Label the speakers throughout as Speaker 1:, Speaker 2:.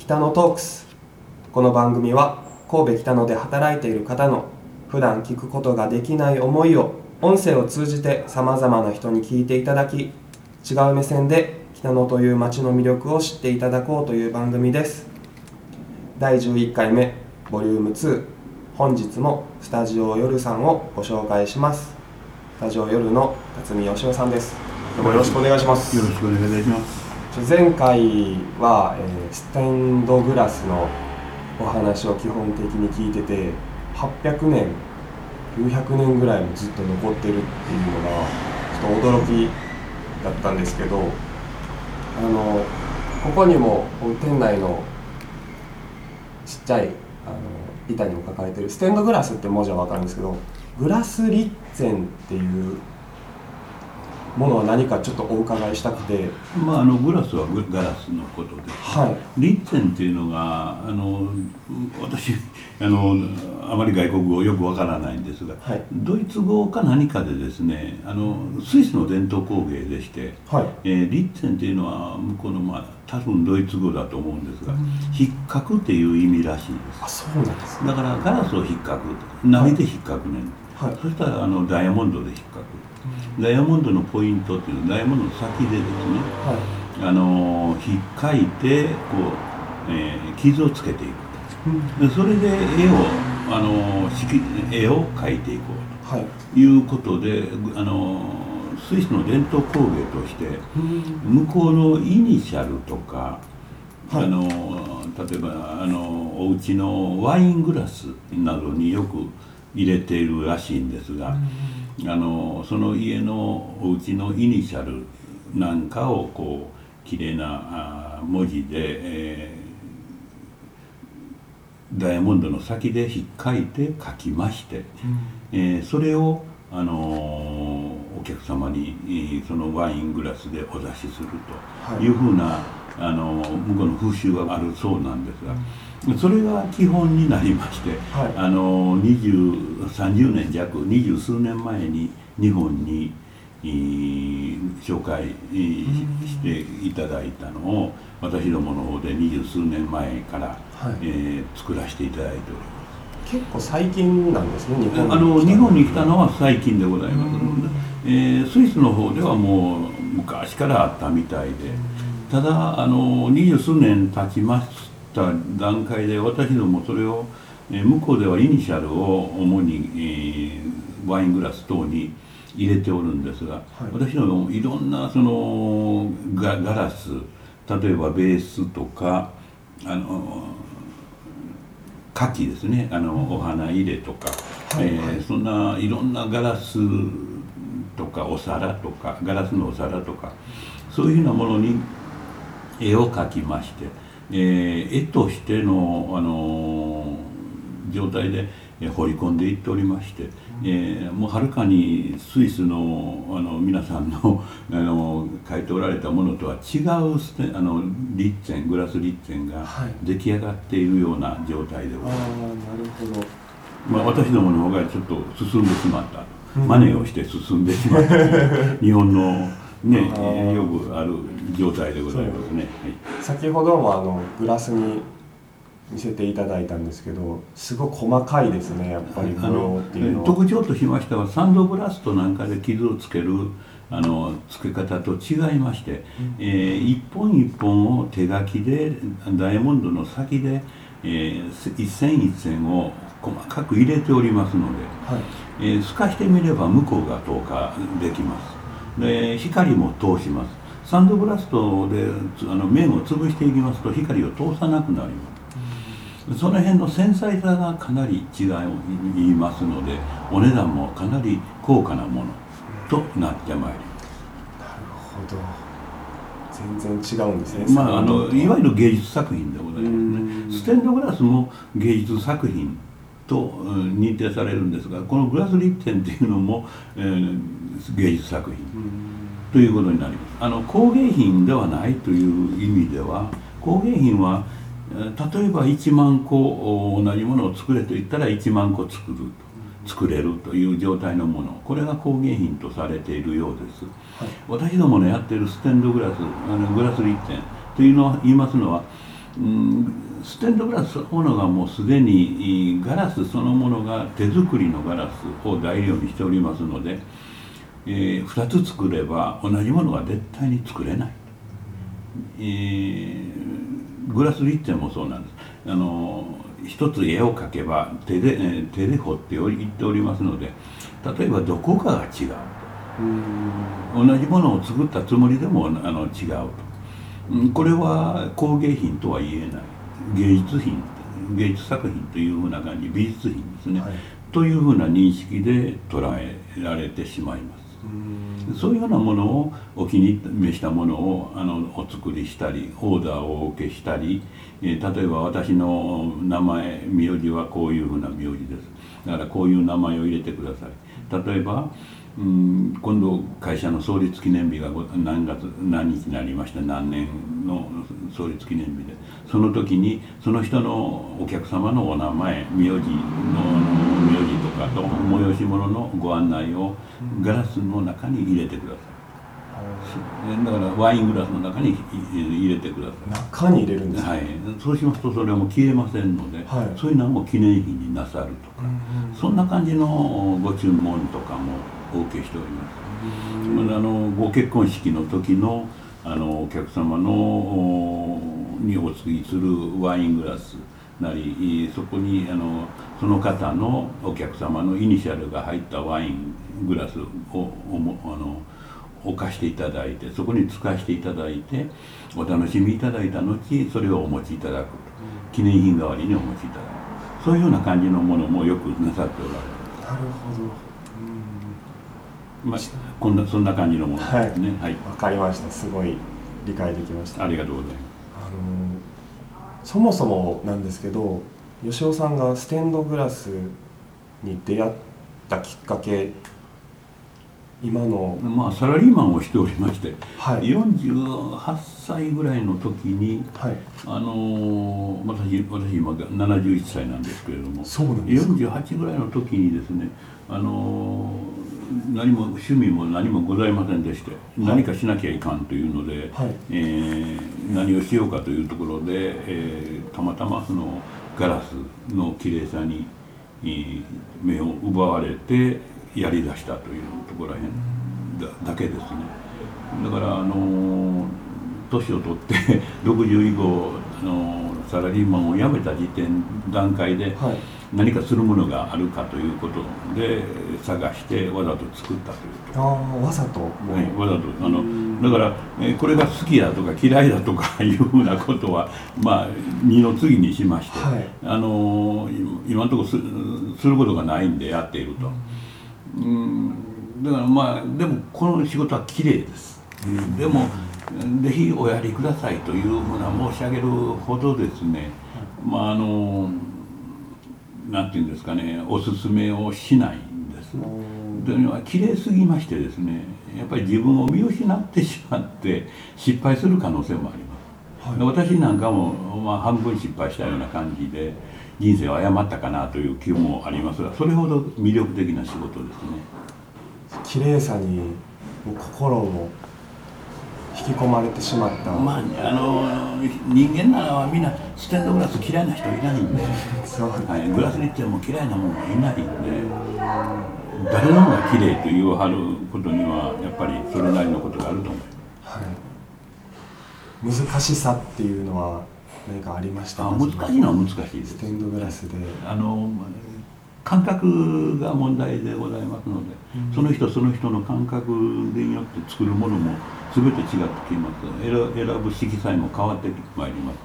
Speaker 1: 北野トークス。この番組は神戸北野で働いている方の普段聞くことができない思いを音声を通じてさまざまな人に聞いていただき違う目線で北野という街の魅力を知っていただこうという番組です。第11回目ボリューム2本日もスタジオ夜さんをご紹介します。スタジオ夜の辰巳義雄さんです。どうもよろしくお願いします。
Speaker 2: よろしくお願いいたします。
Speaker 1: 前回は、えーステンドグラスのお話を基本的に聞いてて800年900年ぐらいもずっと残ってるっていうのがちょっと驚きだったんですけどあのここにも店内のちっちゃいあの板にも書かれてるステンドグラスって文字は分かるんですけどグラスリッツェンっていうものは何かちょっとお伺いしたくて。
Speaker 2: まああのグラスはグガラスのことで。す。
Speaker 1: はい。
Speaker 2: リッツェンっていうのがあの私あのあまり外国語よくわからないんですが、
Speaker 1: はい。
Speaker 2: ドイツ語か何かでですねあのスイスの伝統工芸でして、
Speaker 1: はい。
Speaker 2: えーリッツェンっていうのは向こうのまあ多分ドイツ語だと思うんですが、引っかくっていう意味らしいです。
Speaker 1: あそうなんですね。
Speaker 2: だからガラスを引っかく。何で引っかくねん、
Speaker 1: はい
Speaker 2: そしたらあのダイヤモンドで引っかく。ダイヤモンドのポイントっていうのはダイヤモンドの先でですね。
Speaker 1: は
Speaker 2: あの引っかいてこう、えー傷をつけていくと。でそれで絵をあの色絵を描いていこ
Speaker 1: いはい、
Speaker 2: うということであのスイスの伝統工芸として向こうのイニシャルとか、
Speaker 1: はい。
Speaker 2: あの例えばあのお家のワイングラスなどによく入れているらしいんですが、あのその家のお家のイニシャルなんかをこう綺麗なあ文字で、えーダイヤモンドの先で引っかいて書きまして、えーそれを、あのーお客様にえーそのワイングラスでお出しする
Speaker 1: はい
Speaker 2: というふうな、あのー向こうの風習があるそうなんですが、それが基本になりまして、
Speaker 1: はい。
Speaker 2: あのー20 30年弱二十数年前に日本に、えー紹介、えーしていただいたのを私どもの方で二十数年前から、
Speaker 1: はい。
Speaker 2: えー作らせていただいております。
Speaker 1: 結構最近なんですね日本に
Speaker 2: あの
Speaker 1: 来た
Speaker 2: 日本に来たのは最近でございます、えースイスの方ではもう昔からあったみたいでただあの二十数年経ちました段階で私どもそれを、えー向こうではイニシャルを主に、えーワイングラス等に入れておるんですが、私どもいろんなそのガガラス例えばベースとかあの牡蠣ですね。あのお花入れとか、
Speaker 1: はい。
Speaker 2: えーそんないろんなガラスとかお皿とかガラスのお皿とかそういうようなものに絵を描きまして、えー絵としての、あのー状態でえー彫り込んでいっておりまして、えーもうはるかにスイスのあの皆さんの あの描いておられたものとは違うステあのリッツェングラスリッツェンが
Speaker 1: はい。
Speaker 2: 出来上がっているような状態でございます。
Speaker 1: なるほど。
Speaker 2: まあ、私どもの方がちょっと進んでしまった、
Speaker 1: うん。
Speaker 2: 真似をして進んでしまった 日本のね、よくある状態でございますね。
Speaker 1: 先ほどもあのグラスに見せていただいたんですけどすごい細かいですねやっぱり模様
Speaker 2: あの
Speaker 1: っていうのは。
Speaker 2: 特徴としましてはサンドブラストなんかで傷をつけるあのつけ方と違いまして、えー一本一本を手書きでダイヤモンドの先で、えー一線一線を細かく入れておりますので。
Speaker 1: はい。
Speaker 2: えー透かしてみれば向こうが透過できますで光も通します。サンドブラストでつあの面を潰していきますと光を通さなくなります。その辺の繊細さがかなり違いますのでお値段もかなり高価なものとなってまいります。
Speaker 1: なるほど。全然違うんですね
Speaker 2: まあ、あのいわゆる芸術作品でござい
Speaker 1: うん
Speaker 2: ますね。ステンドグラスも芸術作品とうん認定されるんですがこのグラスリッテンっていうのも、えー芸術作品。
Speaker 1: うん。
Speaker 2: ということになります。あの工芸品ではないという意味では工芸品はえー例えば1万個お同じものを作れと言ったら1万個作ると作れるという状態のもの。これが工芸品とされているようです。
Speaker 1: はい。
Speaker 2: 私どものやっているステンドグラスあのグラスリッテンというのは言いますのはうん、ステンドグラスそのものがもうすでにガラスそのものが手作りのガラスを材料にしておりますので、えー、2つ作れば同じものは絶対に作れない、えー、グラス立点もそうなんです。あの一つ絵を描けば手で、えー、手で彫っており言っておりますので例えばどこかが違う同じものを作ったつもりでもあの違うと。これは工芸品とは言えない芸術品芸術作品というふうな感じ美術品ですね、はい、というふうな認識で捉えられてしまいます。そういうようなものをお気に召したものをあのお作りしたりオーダーをお受けしたり、えー、例えば私の名前名字はこういうふうな名字です。だからこういう名前を入れてください例えばうん今度会社の創立記念日が何月何日になりました何年の創立記念日でその時にその人のお客様のお名前名字の名字とかと催し物のご案内をガラスの中に入れてください。だからワイングラスの中に入れてくださ
Speaker 1: い。中に入れるんです
Speaker 2: か、はい、そうしますとそれはもう消えませんので、はい、そういうのはもう記念品になさるとか、そんな感じのご注文とかもお受けしております。あのご結婚式の時のあのお客様のにお継ぎするワイングラスなりそこにあのその方のお客様のイニシャルが入ったワイングラスをおもあの置かしていただいてそこに使わせていただいてお楽しみいただいた後それをお持ちいただく記念品代わりにお持ちいただくそういうような感じのものもよくなさっておられます。
Speaker 1: なるほど。
Speaker 2: まあ、こんなそんな感じのもの。ですね
Speaker 1: はい、わ、かりました。すごい理解できました。
Speaker 2: ありがとうございます。
Speaker 1: あのそもそもなんですけど吉尾さんがステンドグラスに出会ったきっかけ今の。
Speaker 2: まあサラリーマンをしておりまして、はい、48歳ぐらいの時に、はい、あの私私今71歳なんですけれども
Speaker 1: そうなんです。
Speaker 2: 48ぐらいの時にですねあの何も趣味も何もございませんでして、何かしなきゃいかんというので、はい、えー、何をしようかというところで、えー、たまたまそのガラスの綺麗さに、えー、目を奪われてやりだしたというところらへんだだけですね。だからあの年を取って 60以降あのサラリーマンを辞めた時点段階で、はい何かするものがあるかということで探してわざと作ったという
Speaker 1: ああわざと、は
Speaker 2: い、わざとあのだから、えこれが好きだとか嫌いだとか いうふうなことはまあ二の次にしまして、はい、あの今のところすすることがないんでやっていると。うんだからまあでもこの仕事は綺麗です。でもぜひおやりくださいというふうな申し上げるほどですね、まああのなんていうんですかねおすすめをしないんです。というのは綺麗すぎましてですねやっぱり自分を見失ってしまって失敗する可能性もあります。はい、私なんかも、まあ、半分失敗したような感じで人生を誤ったかなという気もありますがそれほど魅力的な仕事ですね。
Speaker 1: 綺麗さにもう心も引き込まれてしまった。
Speaker 2: まああの人間ならみんなステンドグラス嫌いな人いないんで。はい、グラスにっても嫌いなものはいないんで。誰の方が綺麗と言わはることにはやっぱりそれなりのことがあると思います、はい、
Speaker 1: 難しさっていうのは何かありました？
Speaker 2: か難しいのは難しいです。
Speaker 1: ステンドグラスで。
Speaker 2: あの感覚が問題でございますので、うん、その人その人の感覚によって作るものも全て違ってきます。選ぶ色彩も変わってまいります、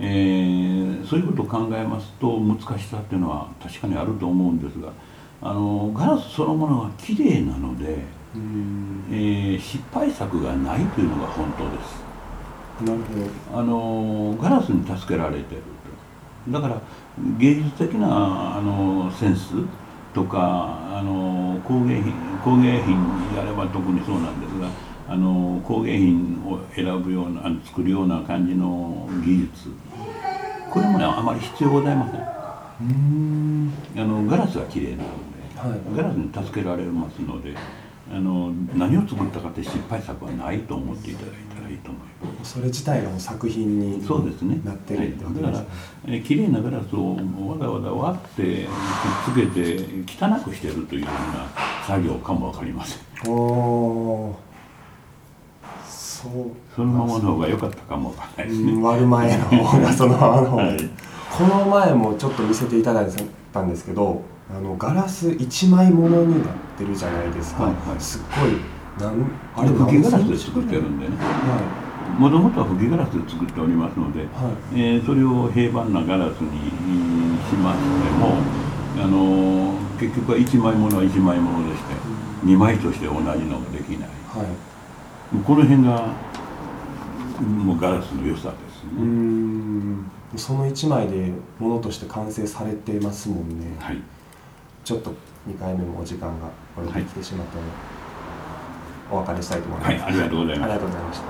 Speaker 2: うん、えー、そういうことを考えますと難しさっていうのは確かにあると思うんですがあのガラスそのものは綺麗なので、うん、えー、失敗作がないというのが本当です
Speaker 1: なるほど
Speaker 2: あのガラスに助けられてるだから芸術的なあのセンスとかあの工芸品工芸品であれば特にそうなんですがあの工芸品を選ぶような作るような感じの技術。これもねあまり必要ございません。うん。あのガラスが綺麗なので、はい、ガラスに助けられますのであの何を作ったかって失敗作はないと思っていただいたらいいと思います。
Speaker 1: それ自体がもう作品に
Speaker 2: そうですね。
Speaker 1: なってるってわけですね。
Speaker 2: はい。だから、えー、綺麗なガラスをわざわざ割ってくっつけて汚くしてるというような作業かも分かりません。
Speaker 1: おー。そう。
Speaker 2: そのままの方が良かったかもわかんないですね、
Speaker 1: うん割る前の方がそのままの方が、
Speaker 2: はい。
Speaker 1: この前もちょっと見せていただいたんですけどあのガラス一枚ものになってるじゃないですか、
Speaker 2: はいはい。
Speaker 1: すっごいなん
Speaker 2: あれ吹きガラスで作ってるんでね。
Speaker 1: は
Speaker 2: もともとは吹きガラスで作っておりますので、
Speaker 1: いはい。
Speaker 2: えーそれを平板なガラスにしましても、あのー結局は1枚ものは1枚ものでして2枚として同じのができない。
Speaker 1: はい。
Speaker 2: この辺がもうガラスの良さですね、
Speaker 1: ん。その一枚でものとして完成されてますもんね、
Speaker 2: はい。
Speaker 1: ちょっと2回目もお時間がこれで来てしまったので、お別れしたいと思います、
Speaker 2: はいありがとうございます。
Speaker 1: ありがとうございました